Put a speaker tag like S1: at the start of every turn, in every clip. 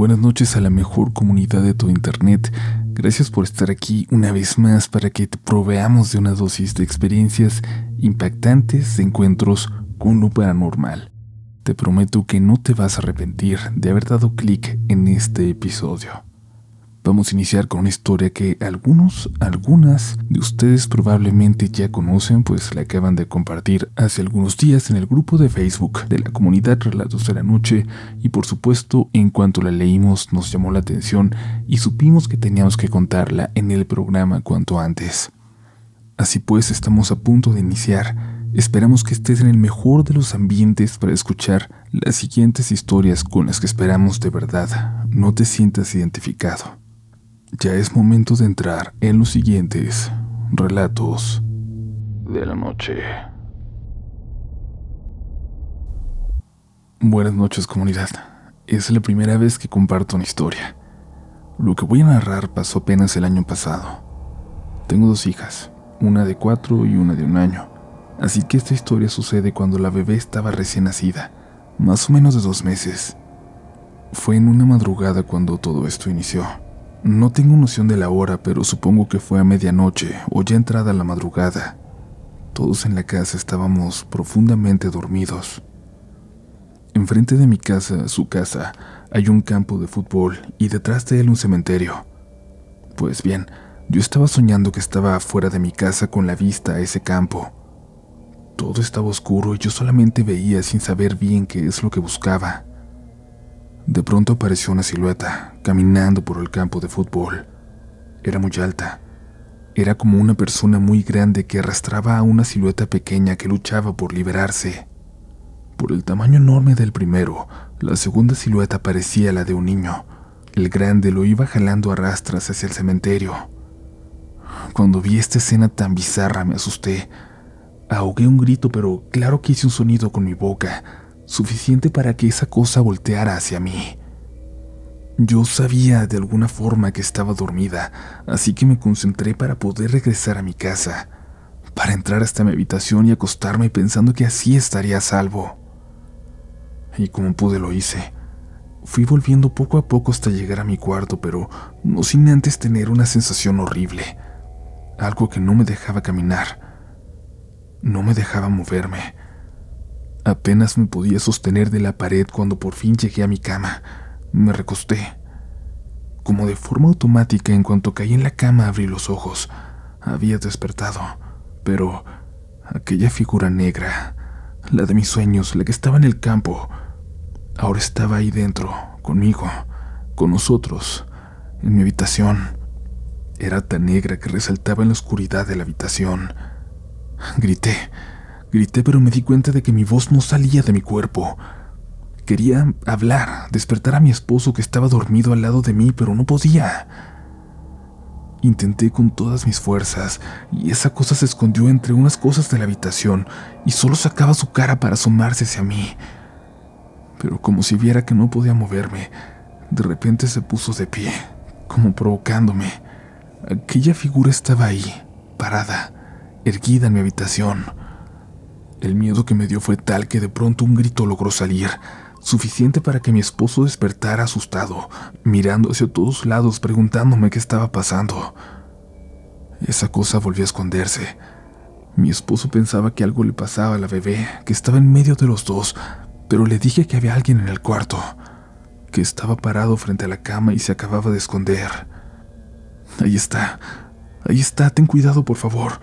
S1: Buenas noches a la mejor comunidad de tu internet. Gracias por estar aquí una vez más para que te proveamos de una dosis de experiencias impactantes de encuentros con lo paranormal. Te prometo que no te vas a arrepentir de haber dado clic en este episodio. Vamos a iniciar con una historia que algunos, algunas de ustedes probablemente ya conocen, pues la acaban de compartir hace algunos días en el grupo de Facebook de la comunidad Relatos de la Noche y por supuesto en cuanto la leímos nos llamó la atención y supimos que teníamos que contarla en el programa cuanto antes. Así pues, estamos a punto de iniciar. Esperamos que estés en el mejor de los ambientes para escuchar las siguientes historias con las que esperamos de verdad no te sientas identificado. Ya es momento de entrar en los siguientes relatos de la noche. Buenas noches comunidad. Es la primera vez que comparto una historia. Lo que voy a narrar pasó apenas el año pasado. Tengo dos hijas, una de cuatro y una de un año. Así que esta historia sucede cuando la bebé estaba recién nacida, más o menos de dos meses. Fue en una madrugada cuando todo esto inició. No tengo noción de la hora, pero supongo que fue a medianoche o ya entrada la madrugada. Todos en la casa estábamos profundamente dormidos. Enfrente de mi casa, su casa, hay un campo de fútbol y detrás de él un cementerio. Pues bien, yo estaba soñando que estaba afuera de mi casa con la vista a ese campo. Todo estaba oscuro y yo solamente veía sin saber bien qué es lo que buscaba. De pronto apareció una silueta caminando por el campo de fútbol. Era muy alta. Era como una persona muy grande que arrastraba a una silueta pequeña que luchaba por liberarse. Por el tamaño enorme del primero, la segunda silueta parecía la de un niño. El grande lo iba jalando a rastras hacia el cementerio. Cuando vi esta escena tan bizarra me asusté. Ahogué un grito, pero claro que hice un sonido con mi boca suficiente para que esa cosa volteara hacia mí. Yo sabía de alguna forma que estaba dormida, así que me concentré para poder regresar a mi casa, para entrar hasta mi habitación y acostarme pensando que así estaría a salvo. Y como pude lo hice. Fui volviendo poco a poco hasta llegar a mi cuarto, pero no sin antes tener una sensación horrible, algo que no me dejaba caminar, no me dejaba moverme. Apenas me podía sostener de la pared cuando por fin llegué a mi cama. Me recosté. Como de forma automática, en cuanto caí en la cama abrí los ojos. Había despertado, pero aquella figura negra, la de mis sueños, la que estaba en el campo, ahora estaba ahí dentro, conmigo, con nosotros, en mi habitación. Era tan negra que resaltaba en la oscuridad de la habitación. Grité. Grité, pero me di cuenta de que mi voz no salía de mi cuerpo. Quería hablar, despertar a mi esposo que estaba dormido al lado de mí, pero no podía. Intenté con todas mis fuerzas, y esa cosa se escondió entre unas cosas de la habitación y solo sacaba su cara para asomarse hacia mí. Pero como si viera que no podía moverme, de repente se puso de pie, como provocándome. Aquella figura estaba ahí, parada, erguida en mi habitación. El miedo que me dio fue tal que de pronto un grito logró salir, suficiente para que mi esposo despertara asustado, mirando hacia todos lados preguntándome qué estaba pasando. Esa cosa volvió a esconderse. Mi esposo pensaba que algo le pasaba a la bebé, que estaba en medio de los dos, pero le dije que había alguien en el cuarto, que estaba parado frente a la cama y se acababa de esconder. Ahí está, ahí está, ten cuidado, por favor.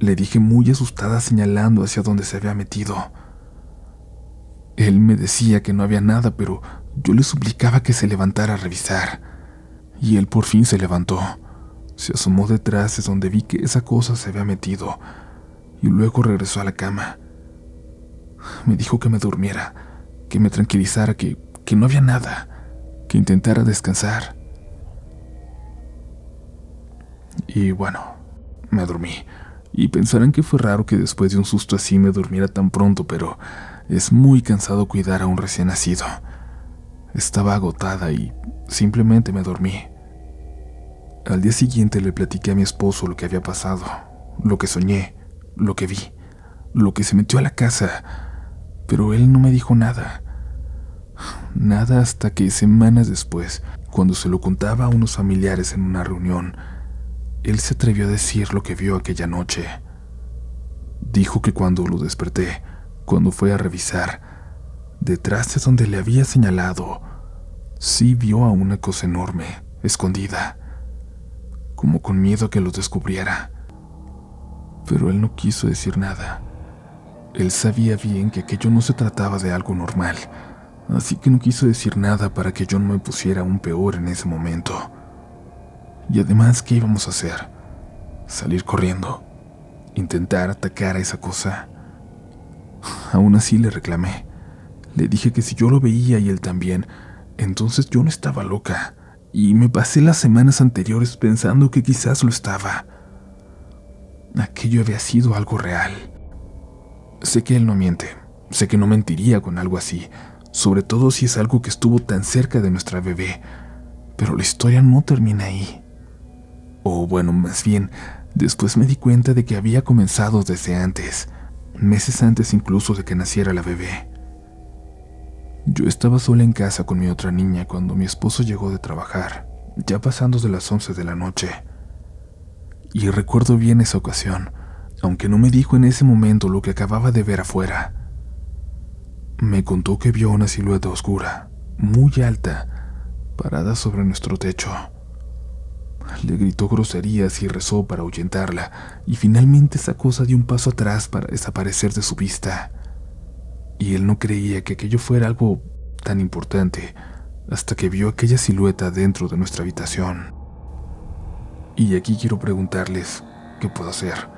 S1: Le dije muy asustada señalando hacia donde se había metido. Él me decía que no había nada, pero yo le suplicaba que se levantara a revisar. Y él por fin se levantó. Se asomó detrás de donde vi que esa cosa se había metido y luego regresó a la cama. Me dijo que me durmiera, que me tranquilizara, que, que no había nada, que intentara descansar. Y bueno, me dormí. Y pensarán que fue raro que después de un susto así me durmiera tan pronto, pero es muy cansado cuidar a un recién nacido. Estaba agotada y simplemente me dormí. Al día siguiente le platiqué a mi esposo lo que había pasado, lo que soñé, lo que vi, lo que se metió a la casa, pero él no me dijo nada. nada hasta que semanas después, cuando se lo contaba a unos familiares en una reunión, él se atrevió a decir lo que vio aquella noche. Dijo que cuando lo desperté, cuando fue a revisar, detrás de donde le había señalado, sí vio a una cosa enorme, escondida, como con miedo a que lo descubriera. Pero él no quiso decir nada. Él sabía bien que aquello no se trataba de algo normal, así que no quiso decir nada para que yo no me pusiera aún peor en ese momento. Y además, ¿qué íbamos a hacer? Salir corriendo, intentar atacar a esa cosa. Aún así le reclamé. Le dije que si yo lo veía y él también, entonces yo no estaba loca, y me pasé las semanas anteriores pensando que quizás lo estaba. Aquello había sido algo real. Sé que él no miente, sé que no mentiría con algo así, sobre todo si es algo que estuvo tan cerca de nuestra bebé, pero la historia no termina ahí. O bueno, más bien, después me di cuenta de que había comenzado desde antes, meses antes incluso de que naciera la bebé. Yo estaba sola en casa con mi otra niña cuando mi esposo llegó de trabajar, ya pasando de las 11 de la noche. Y recuerdo bien esa ocasión, aunque no me dijo en ese momento lo que acababa de ver afuera. Me contó que vio una silueta oscura, muy alta, parada sobre nuestro techo. Le gritó groserías y rezó para ahuyentarla, y finalmente esa cosa dio un paso atrás para desaparecer de su vista y él no creía que aquello fuera algo tan importante hasta que vio aquella silueta dentro de nuestra habitación. Y aquí quiero preguntarles, ¿qué puedo hacer?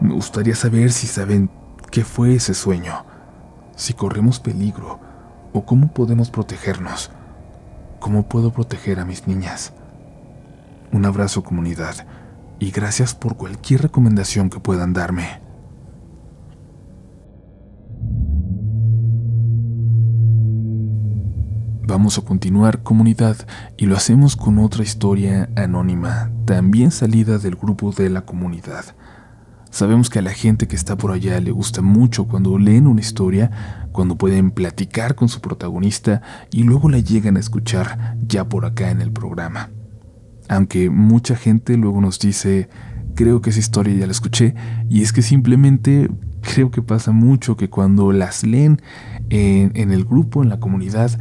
S1: Me gustaría saber si saben qué fue ese sueño, si corremos peligro o cómo podemos protegernos, cómo puedo proteger a mis niñas. Un abrazo comunidad y gracias por cualquier recomendación que puedan darme. Vamos a continuar comunidad y lo hacemos con otra historia anónima, también salida del grupo de la comunidad. Sabemos que a la gente que está por allá le gusta mucho cuando leen una historia, cuando pueden platicar con su protagonista y luego la llegan a escuchar ya por acá en el programa. Aunque mucha gente luego nos dice, creo que esa historia ya la escuché, y es que simplemente creo que pasa mucho que cuando las leen en, el grupo, en la comunidad,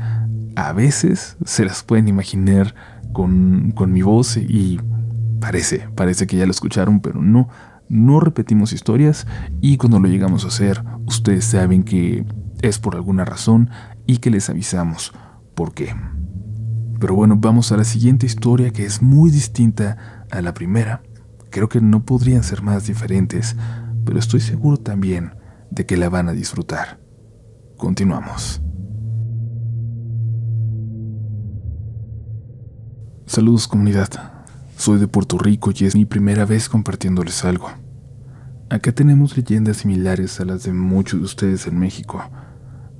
S1: a veces se las pueden imaginar con, mi voz y parece, parece que ya lo escucharon, pero no, no repetimos historias y cuando lo llegamos a hacer, ustedes saben que es por alguna razón y que les avisamos por qué. Pero bueno, vamos a la siguiente historia que es muy distinta a la primera. Creo que no podrían ser más diferentes, pero estoy seguro también de que la van a disfrutar. Continuamos. Saludos comunidad, soy de Puerto Rico y es mi primera vez compartiéndoles algo. Acá tenemos leyendas similares a las de muchos de ustedes en México,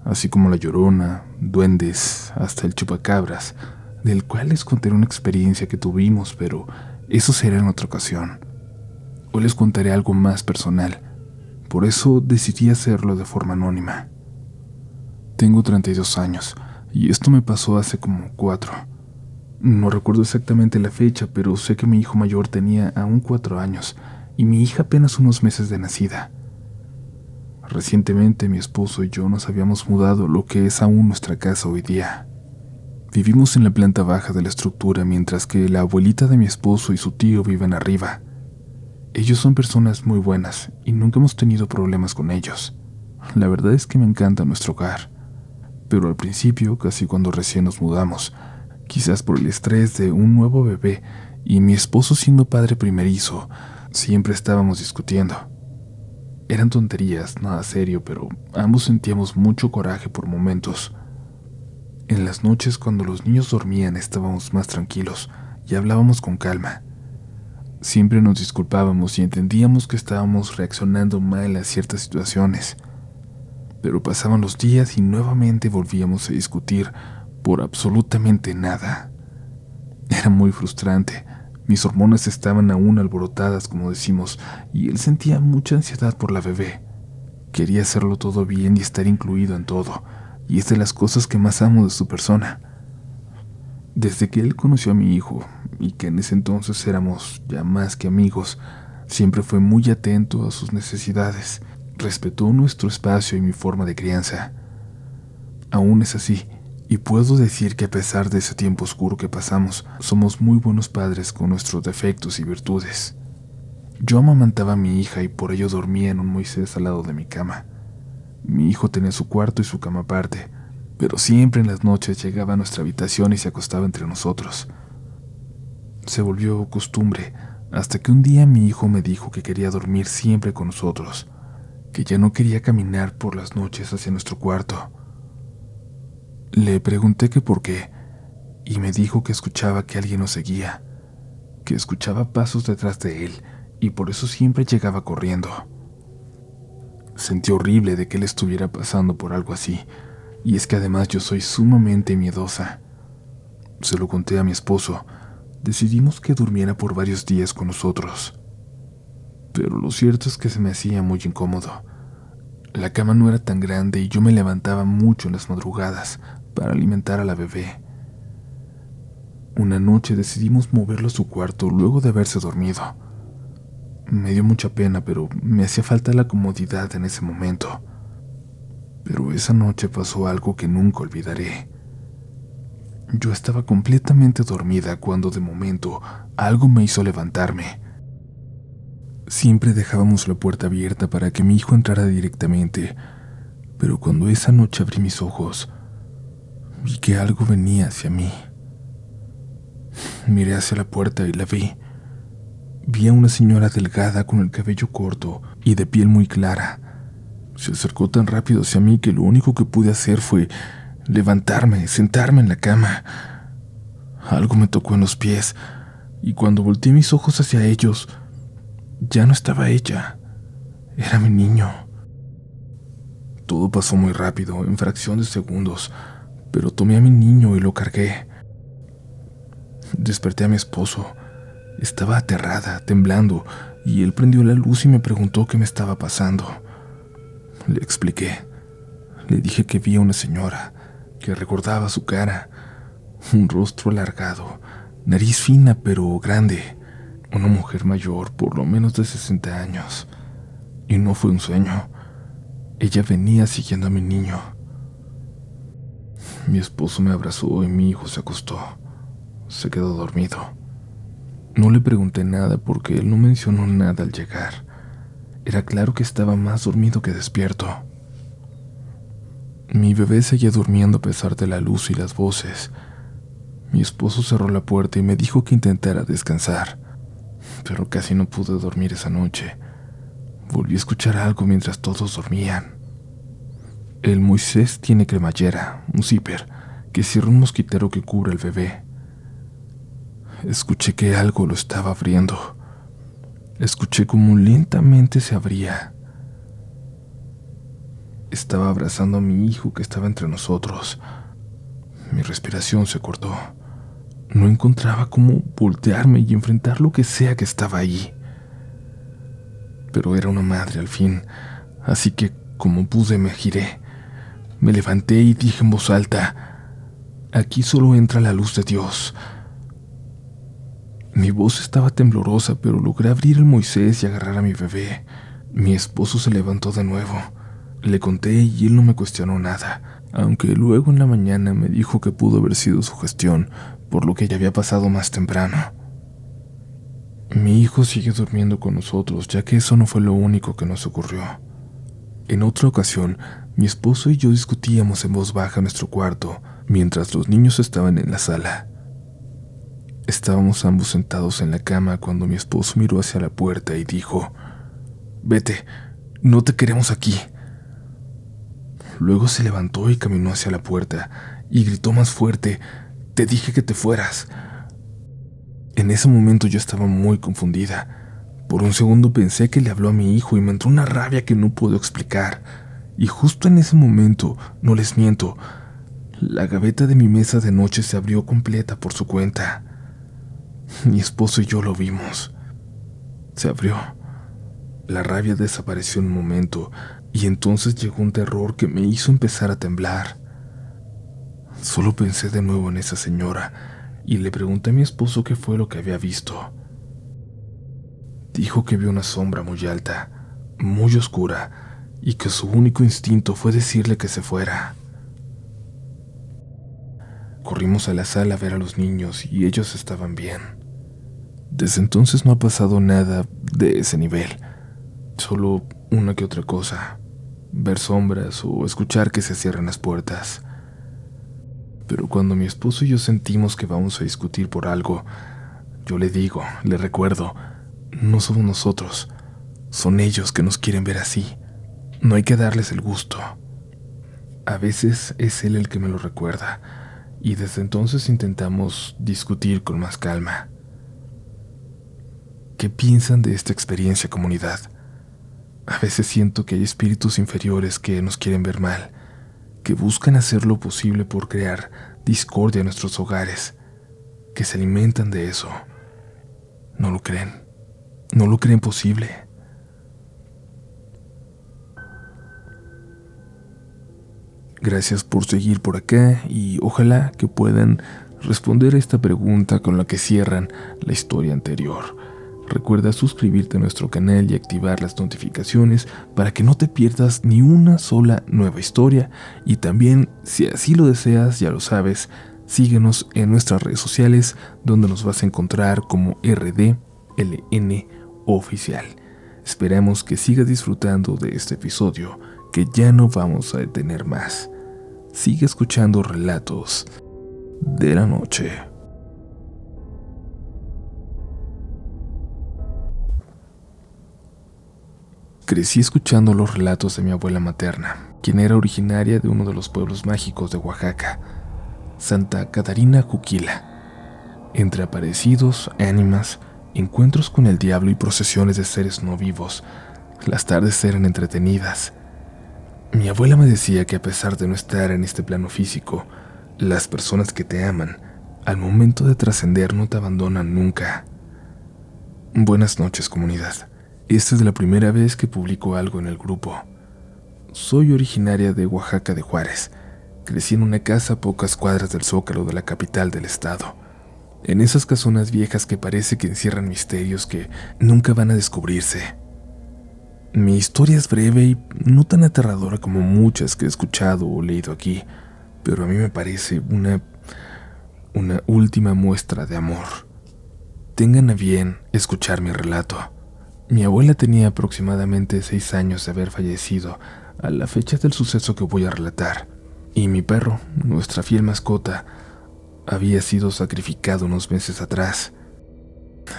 S1: así como la Llorona, duendes, hasta el chupacabras, del cual les contaré una experiencia que tuvimos, pero eso será en otra ocasión. Hoy les contaré algo más personal, por eso decidí hacerlo de forma anónima. Tengo 32 años y esto me pasó hace como cuatro. No recuerdo exactamente la fecha, pero sé que mi hijo mayor tenía aún cuatro años y mi hija apenas unos meses de nacida. Recientemente mi esposo y yo nos habíamos mudado lo que es aún nuestra casa hoy día. Vivimos en la planta baja de la estructura mientras que la abuelita de mi esposo y su tío viven arriba. Ellos son personas muy buenas y nunca hemos tenido problemas con ellos. La verdad es que me encanta nuestro hogar. Pero al principio, casi cuando recién nos mudamos, quizás por el estrés de un nuevo bebé y mi esposo siendo padre primerizo, siempre estábamos discutiendo. Eran tonterías, nada serio, pero ambos sentíamos mucho coraje por momentos. En las noches cuando los niños dormían estábamos más tranquilos y hablábamos con calma. Siempre nos disculpábamos y entendíamos que estábamos reaccionando mal a ciertas situaciones. Pero pasaban los días y nuevamente volvíamos a discutir por absolutamente nada. Era muy frustrante. Mis hormonas estaban aún alborotadas, como decimos, y él sentía mucha ansiedad por la bebé. Quería hacerlo todo bien y estar incluido en todo, y es de las cosas que más amo de su persona. Desde que él conoció a mi hijo, y que en ese entonces éramos ya más que amigos, siempre fue muy atento a sus necesidades, respetó nuestro espacio y mi forma de crianza. Aún es así, y puedo decir que a pesar de ese tiempo oscuro que pasamos, somos muy buenos padres con nuestros defectos y virtudes. Yo amamantaba a mi hija y por ello dormía en un Moisés al lado de mi cama. Mi hijo tenía su cuarto y su cama aparte, pero siempre en las noches llegaba a nuestra habitación y se acostaba entre nosotros. Se volvió costumbre hasta que un día mi hijo me dijo que quería dormir siempre con nosotros, que ya no quería caminar por las noches hacia nuestro cuarto. Le pregunté que por qué, y me dijo que escuchaba que alguien nos seguía, que escuchaba pasos detrás de él, y por eso siempre llegaba corriendo. Sentí horrible de que él estuviera pasando por algo así, y es que además yo soy sumamente miedosa. Se lo conté a mi esposo, decidimos que durmiera por varios días con nosotros. Pero lo cierto es que se me hacía muy incómodo. La cama no era tan grande y yo me levantaba mucho en las madrugadas para alimentar a la bebé. Una noche decidimos moverlo a su cuarto luego de haberse dormido. Me dio mucha pena, pero me hacía falta la comodidad en ese momento. Pero esa noche pasó algo que nunca olvidaré. Yo estaba completamente dormida cuando de momento algo me hizo levantarme. Siempre dejábamos la puerta abierta para que mi hijo entrara directamente, pero cuando esa noche abrí mis ojos, vi que algo venía hacia mí. Miré hacia la puerta y la vi. Vi a una señora delgada con el cabello corto y de piel muy clara. Se acercó tan rápido hacia mí que lo único que pude hacer fue levantarme, sentarme en la cama. Algo me tocó en los pies, y cuando volteé mis ojos hacia ellos, ya no estaba ella, era mi niño. Todo pasó muy rápido, en fracción de segundos, pero tomé a mi niño y lo cargué. Desperté a mi esposo. Estaba aterrada, temblando, y él prendió la luz y me preguntó qué me estaba pasando. Le expliqué. Le dije que vi a una señora, que recordaba su cara, un rostro alargado, nariz fina pero grande, una mujer mayor, por lo menos de 60 años. Y no fue un sueño. Ella venía siguiendo a mi niño. Mi esposo me abrazó y mi hijo se acostó. Se quedó dormido. No le pregunté nada porque él no mencionó nada al llegar. Era claro que estaba más dormido que despierto. Mi bebé seguía durmiendo a pesar de la luz y las voces. Mi esposo cerró la puerta y me dijo que intentara descansar pero casi no pude dormir esa noche. Volví a escuchar algo mientras todos dormían. El Moisés tiene cremallera, un zipper, que cierra un mosquitero que cubre al bebé. Escuché que algo lo estaba abriendo. Escuché como lentamente se abría. Estaba abrazando a mi hijo que estaba entre nosotros. Mi respiración se cortó. No encontraba cómo voltearme y enfrentar lo que sea que estaba allí. Pero era una madre al fin, así que como pude me giré. Me levanté y dije en voz alta, aquí solo entra la luz de Dios. Mi voz estaba temblorosa, pero logré abrir el Moisés y agarrar a mi bebé. Mi esposo se levantó de nuevo. Le conté y él no me cuestionó nada, aunque luego en la mañana me dijo que pudo haber sido su gestión, por lo que ya había pasado más temprano. Mi hijo sigue durmiendo con nosotros, ya que eso no fue lo único que nos ocurrió. En otra ocasión, mi esposo y yo discutíamos en voz baja en nuestro cuarto, mientras los niños estaban en la sala. Estábamos ambos sentados en la cama cuando mi esposo miró hacia la puerta y dijo, Vete, no te queremos aquí. Luego se levantó y caminó hacia la puerta y gritó más fuerte, te dije que te fueras. En ese momento yo estaba muy confundida. Por un segundo pensé que le habló a mi hijo y me entró una rabia que no puedo explicar. Y justo en ese momento, no les miento, la gaveta de mi mesa de noche se abrió completa por su cuenta. Mi esposo y yo lo vimos. Se abrió. La rabia desapareció un momento y entonces llegó un terror que me hizo empezar a temblar. Solo pensé de nuevo en esa señora y le pregunté a mi esposo qué fue lo que había visto. Dijo que vio una sombra muy alta, muy oscura, y que su único instinto fue decirle que se fuera. Corrimos a la sala a ver a los niños y ellos estaban bien. Desde entonces no ha pasado nada de ese nivel, solo una que otra cosa, ver sombras o escuchar que se cierran las puertas. Pero cuando mi esposo y yo sentimos que vamos a discutir por algo, yo le digo, le recuerdo, no somos nosotros, son ellos que nos quieren ver así. No hay que darles el gusto. A veces es él el que me lo recuerda, y desde entonces intentamos discutir con más calma. ¿Qué piensan de esta experiencia comunidad? A veces siento que hay espíritus inferiores que nos quieren ver mal, que buscan hacer lo posible por crear discordia en nuestros hogares, que se alimentan de eso. ¿No lo creen? ¿No lo creen posible? Gracias por seguir por acá y ojalá que puedan responder a esta pregunta con la que cierran la historia anterior. Recuerda suscribirte a nuestro canal y activar las notificaciones para que no te pierdas ni una sola nueva historia y también, si así lo deseas, ya lo sabes, síguenos en nuestras redes sociales donde nos vas a encontrar como RDLN oficial. Esperamos que sigas disfrutando de este episodio que ya no vamos a detener más. Sigue escuchando relatos de la noche. Crecí escuchando los relatos de mi abuela materna, quien era originaria de uno de los pueblos mágicos de Oaxaca, Santa Catarina Juquila. Entre aparecidos, ánimas, encuentros con el diablo y procesiones de seres no vivos, las tardes eran entretenidas. Mi abuela me decía que a pesar de no estar en este plano físico, las personas que te aman, al momento de trascender no te abandonan nunca. Buenas noches, comunidad. Esta es la primera vez que publico algo en el grupo. Soy originaria de Oaxaca de Juárez. Crecí en una casa a pocas cuadras del zócalo de la capital del estado. En esas casonas viejas que parece que encierran misterios que nunca van a descubrirse. Mi historia es breve y no tan aterradora como muchas que he escuchado o leído aquí, pero a mí me parece una una última muestra de amor. Tengan a bien escuchar mi relato. Mi abuela tenía aproximadamente seis años de haber fallecido a la fecha del suceso que voy a relatar, y mi perro, nuestra fiel mascota, había sido sacrificado unos meses atrás.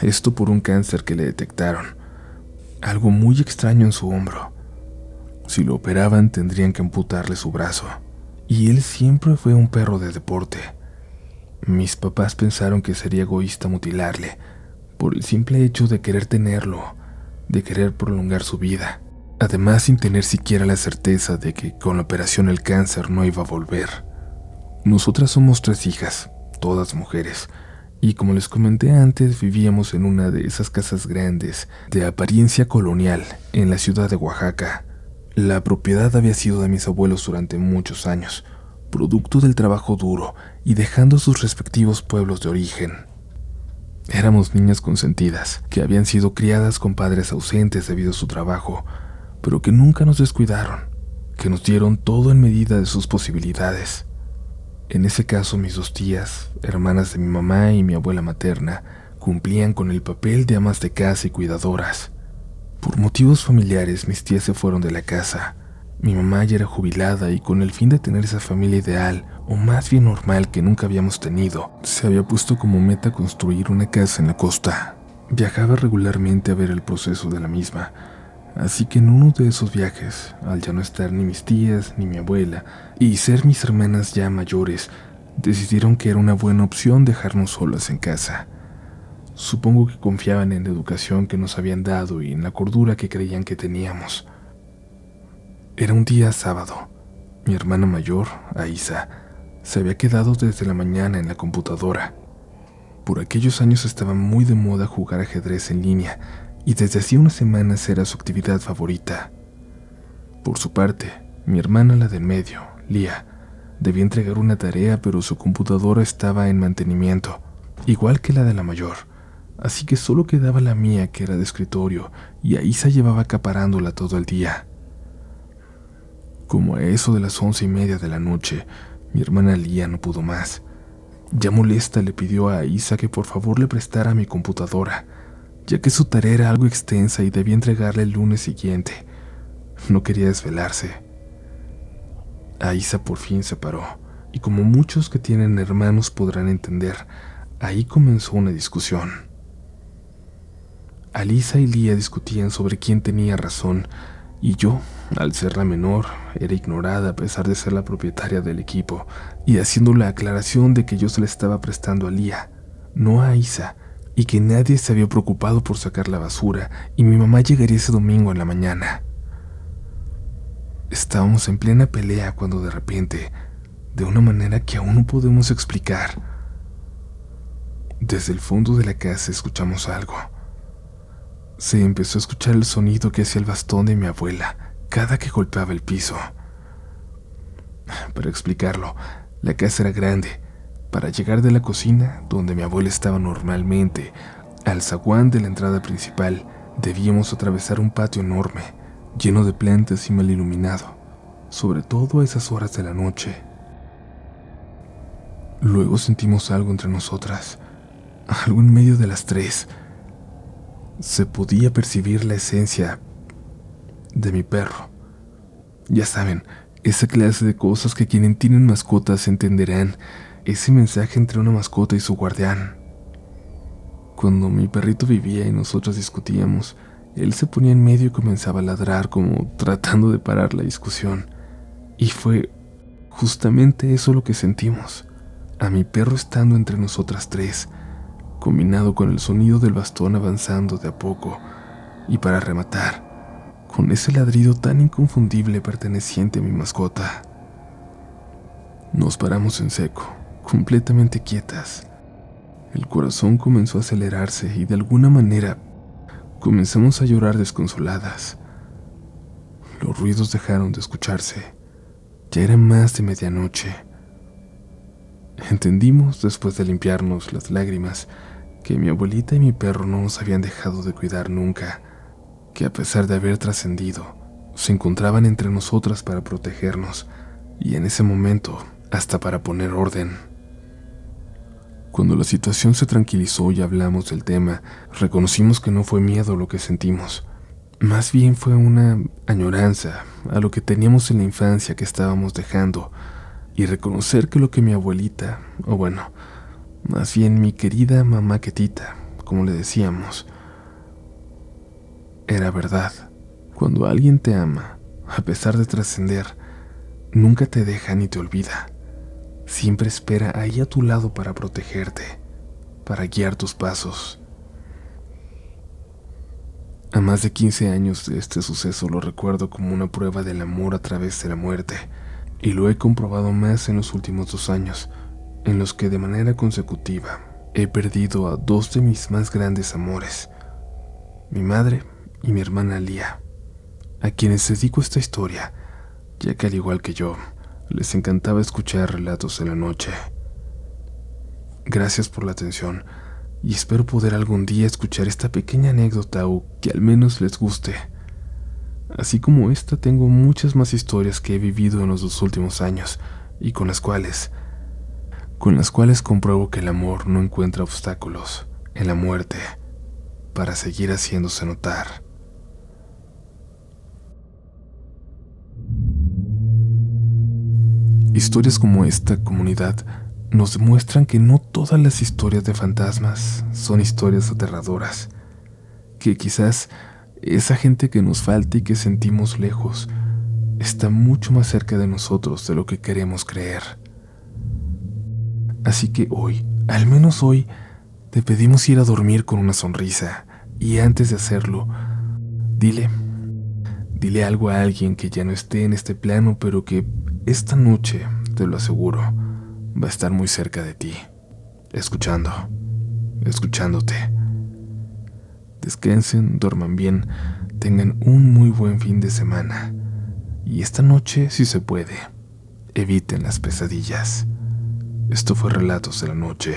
S1: Esto por un cáncer que le detectaron, algo muy extraño en su hombro. Si lo operaban tendrían que amputarle su brazo, y él siempre fue un perro de deporte. Mis papás pensaron que sería egoísta mutilarle, por el simple hecho de querer tenerlo de querer prolongar su vida, además sin tener siquiera la certeza de que con la operación el cáncer no iba a volver. Nosotras somos tres hijas, todas mujeres, y como les comenté antes, vivíamos en una de esas casas grandes, de apariencia colonial, en la ciudad de Oaxaca. La propiedad había sido de mis abuelos durante muchos años, producto del trabajo duro y dejando sus respectivos pueblos de origen. Éramos niñas consentidas, que habían sido criadas con padres ausentes debido a su trabajo, pero que nunca nos descuidaron, que nos dieron todo en medida de sus posibilidades. En ese caso mis dos tías, hermanas de mi mamá y mi abuela materna, cumplían con el papel de amas de casa y cuidadoras. Por motivos familiares mis tías se fueron de la casa. Mi mamá ya era jubilada y con el fin de tener esa familia ideal, o más bien normal que nunca habíamos tenido, se había puesto como meta construir una casa en la costa. Viajaba regularmente a ver el proceso de la misma, así que en uno de esos viajes, al ya no estar ni mis tías ni mi abuela, y ser mis hermanas ya mayores, decidieron que era una buena opción dejarnos solas en casa. Supongo que confiaban en la educación que nos habían dado y en la cordura que creían que teníamos. Era un día sábado. Mi hermana mayor, Aisa, se había quedado desde la mañana en la computadora. Por aquellos años estaba muy de moda jugar ajedrez en línea y desde hacía unas semanas era su actividad favorita. Por su parte, mi hermana la del medio, Lía, Debía entregar una tarea, pero su computadora estaba en mantenimiento, igual que la de la mayor. Así que solo quedaba la mía, que era de escritorio, y ahí llevaba acaparándola todo el día. Como a eso de las once y media de la noche, mi hermana Lía no pudo más. Ya molesta le pidió a Isa que por favor le prestara mi computadora, ya que su tarea era algo extensa y debía entregarle el lunes siguiente. No quería desvelarse. Aisa por fin se paró, y como muchos que tienen hermanos podrán entender, ahí comenzó una discusión. Alisa y Lía discutían sobre quién tenía razón, y yo, al ser la menor, era ignorada a pesar de ser la propietaria del equipo, y haciendo la aclaración de que yo se le estaba prestando a Lía, no a Isa, y que nadie se había preocupado por sacar la basura, y mi mamá llegaría ese domingo en la mañana. Estábamos en plena pelea cuando de repente, de una manera que aún no podemos explicar, desde el fondo de la casa escuchamos algo. Se empezó a escuchar el sonido que hacía el bastón de mi abuela cada que golpeaba el piso. Para explicarlo, la casa era grande. Para llegar de la cocina, donde mi abuela estaba normalmente, al zaguán de la entrada principal, debíamos atravesar un patio enorme lleno de plantas y mal iluminado, sobre todo a esas horas de la noche. Luego sentimos algo entre nosotras, algo en medio de las tres. Se podía percibir la esencia de mi perro. Ya saben, esa clase de cosas que quienes tienen mascotas entenderán, ese mensaje entre una mascota y su guardián. Cuando mi perrito vivía y nosotros discutíamos, él se ponía en medio y comenzaba a ladrar como tratando de parar la discusión. Y fue justamente eso lo que sentimos. A mi perro estando entre nosotras tres, combinado con el sonido del bastón avanzando de a poco, y para rematar, con ese ladrido tan inconfundible perteneciente a mi mascota. Nos paramos en seco, completamente quietas. El corazón comenzó a acelerarse y de alguna manera Comenzamos a llorar desconsoladas. Los ruidos dejaron de escucharse. Ya era más de medianoche. Entendimos, después de limpiarnos las lágrimas, que mi abuelita y mi perro no nos habían dejado de cuidar nunca, que a pesar de haber trascendido, se encontraban entre nosotras para protegernos, y en ese momento hasta para poner orden. Cuando la situación se tranquilizó y hablamos del tema, reconocimos que no fue miedo lo que sentimos. Más bien fue una añoranza a lo que teníamos en la infancia que estábamos dejando y reconocer que lo que mi abuelita, o bueno, más bien mi querida mamá Quetita, como le decíamos, era verdad. Cuando alguien te ama, a pesar de trascender, nunca te deja ni te olvida siempre espera ahí a tu lado para protegerte, para guiar tus pasos. A más de 15 años de este suceso lo recuerdo como una prueba del amor a través de la muerte, y lo he comprobado más en los últimos dos años, en los que de manera consecutiva he perdido a dos de mis más grandes amores, mi madre y mi hermana Lía, a quienes dedico esta historia, ya que al igual que yo, les encantaba escuchar relatos de la noche. Gracias por la atención y espero poder algún día escuchar esta pequeña anécdota o que al menos les guste. Así como esta tengo muchas más historias que he vivido en los dos últimos años y con las cuales con las cuales compruebo que el amor no encuentra obstáculos en la muerte para seguir haciéndose notar. Historias como esta comunidad nos demuestran que no todas las historias de fantasmas son historias aterradoras, que quizás esa gente que nos falta y que sentimos lejos está mucho más cerca de nosotros de lo que queremos creer. Así que hoy, al menos hoy, te pedimos ir a dormir con una sonrisa y antes de hacerlo, dile, dile algo a alguien que ya no esté en este plano pero que esta noche, te lo aseguro, va a estar muy cerca de ti, escuchando, escuchándote. Descansen, duerman bien, tengan un muy buen fin de semana. Y esta noche, si se puede, eviten las pesadillas. Esto fue Relatos de la Noche.